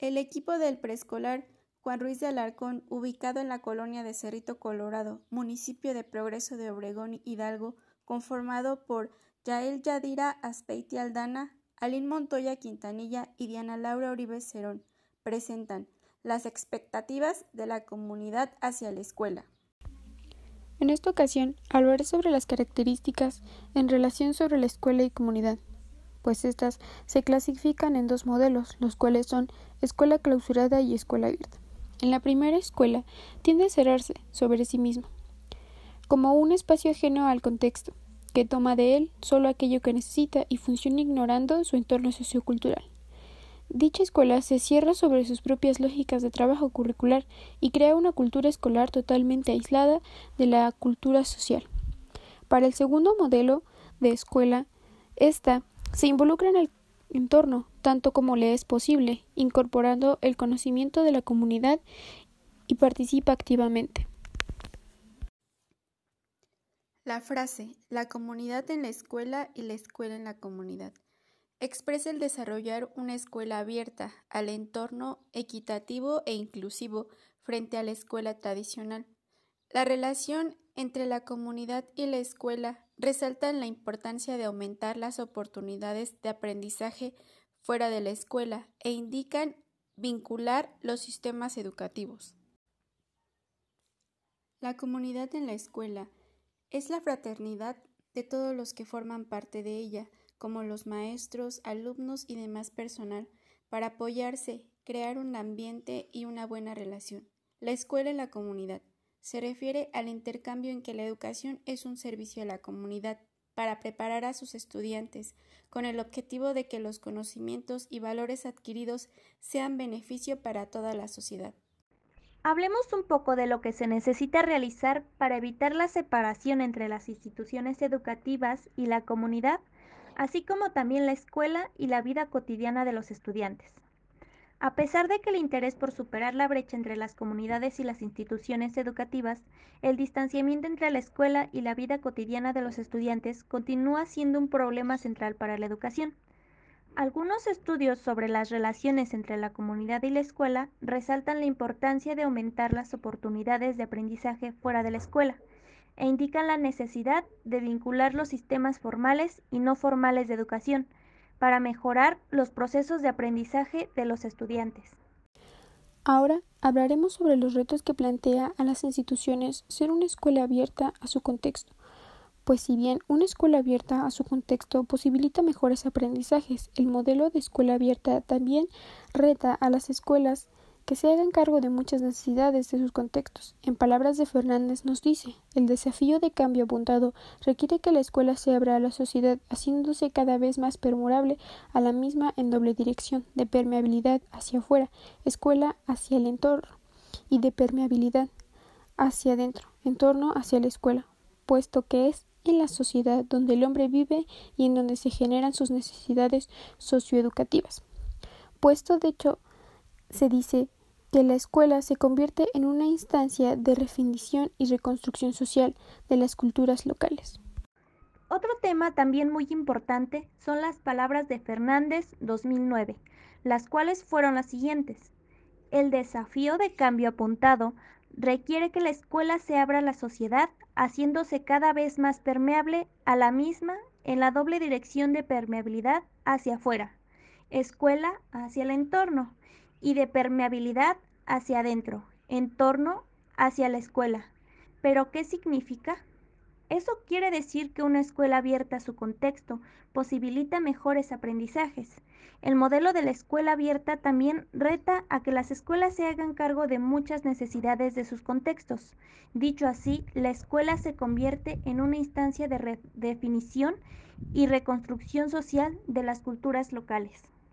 El equipo del preescolar Juan Ruiz de Alarcón, ubicado en la colonia de Cerrito Colorado, municipio de Progreso de Obregón, Hidalgo, conformado por Yael Yadira Aspeiti Aldana, Alín Montoya Quintanilla y Diana Laura Uribe Cerón, presentan las expectativas de la comunidad hacia la escuela. En esta ocasión hablaré sobre las características en relación sobre la escuela y comunidad, pues estas se clasifican en dos modelos, los cuales son escuela clausurada y escuela abierta. En la primera escuela tiende a cerrarse sobre sí mismo, como un espacio ajeno al contexto, que toma de él solo aquello que necesita y funciona ignorando su entorno sociocultural. Dicha escuela se cierra sobre sus propias lógicas de trabajo curricular y crea una cultura escolar totalmente aislada de la cultura social. Para el segundo modelo de escuela, esta se involucra en el entorno tanto como le es posible, incorporando el conocimiento de la comunidad y participa activamente. La frase la comunidad en la escuela y la escuela en la comunidad expresa el desarrollar una escuela abierta al entorno equitativo e inclusivo frente a la escuela tradicional. La relación entre la comunidad y la escuela resalta la importancia de aumentar las oportunidades de aprendizaje fuera de la escuela e indican vincular los sistemas educativos. La comunidad en la escuela es la fraternidad de todos los que forman parte de ella, como los maestros, alumnos y demás personal, para apoyarse, crear un ambiente y una buena relación. La escuela en la comunidad se refiere al intercambio en que la educación es un servicio a la comunidad para preparar a sus estudiantes, con el objetivo de que los conocimientos y valores adquiridos sean beneficio para toda la sociedad. Hablemos un poco de lo que se necesita realizar para evitar la separación entre las instituciones educativas y la comunidad, así como también la escuela y la vida cotidiana de los estudiantes. A pesar de que el interés por superar la brecha entre las comunidades y las instituciones educativas, el distanciamiento entre la escuela y la vida cotidiana de los estudiantes continúa siendo un problema central para la educación. Algunos estudios sobre las relaciones entre la comunidad y la escuela resaltan la importancia de aumentar las oportunidades de aprendizaje fuera de la escuela e indican la necesidad de vincular los sistemas formales y no formales de educación, para mejorar los procesos de aprendizaje de los estudiantes. Ahora hablaremos sobre los retos que plantea a las instituciones ser una escuela abierta a su contexto, pues si bien una escuela abierta a su contexto posibilita mejores aprendizajes, el modelo de escuela abierta también reta a las escuelas que se hagan cargo de muchas necesidades de sus contextos. En palabras de Fernández nos dice, el desafío de cambio apuntado requiere que la escuela se abra a la sociedad, haciéndose cada vez más permeable a la misma en doble dirección, de permeabilidad hacia afuera, escuela hacia el entorno, y de permeabilidad hacia adentro, entorno hacia la escuela, puesto que es en la sociedad donde el hombre vive y en donde se generan sus necesidades socioeducativas. Puesto de hecho se dice que la escuela se convierte en una instancia de definición y reconstrucción social de las culturas locales. Otro tema también muy importante son las palabras de Fernández 2009, las cuales fueron las siguientes. El desafío de cambio apuntado requiere que la escuela se abra a la sociedad, haciéndose cada vez más permeable a la misma en la doble dirección de permeabilidad hacia afuera, escuela hacia el entorno, y de permeabilidad hacia adentro, en torno hacia la escuela. ¿Pero qué significa? Eso quiere decir que una escuela abierta a su contexto posibilita mejores aprendizajes. El modelo de la escuela abierta también reta a que las escuelas se hagan cargo de muchas necesidades de sus contextos. Dicho así, la escuela se convierte en una instancia de definición y reconstrucción social de las culturas locales.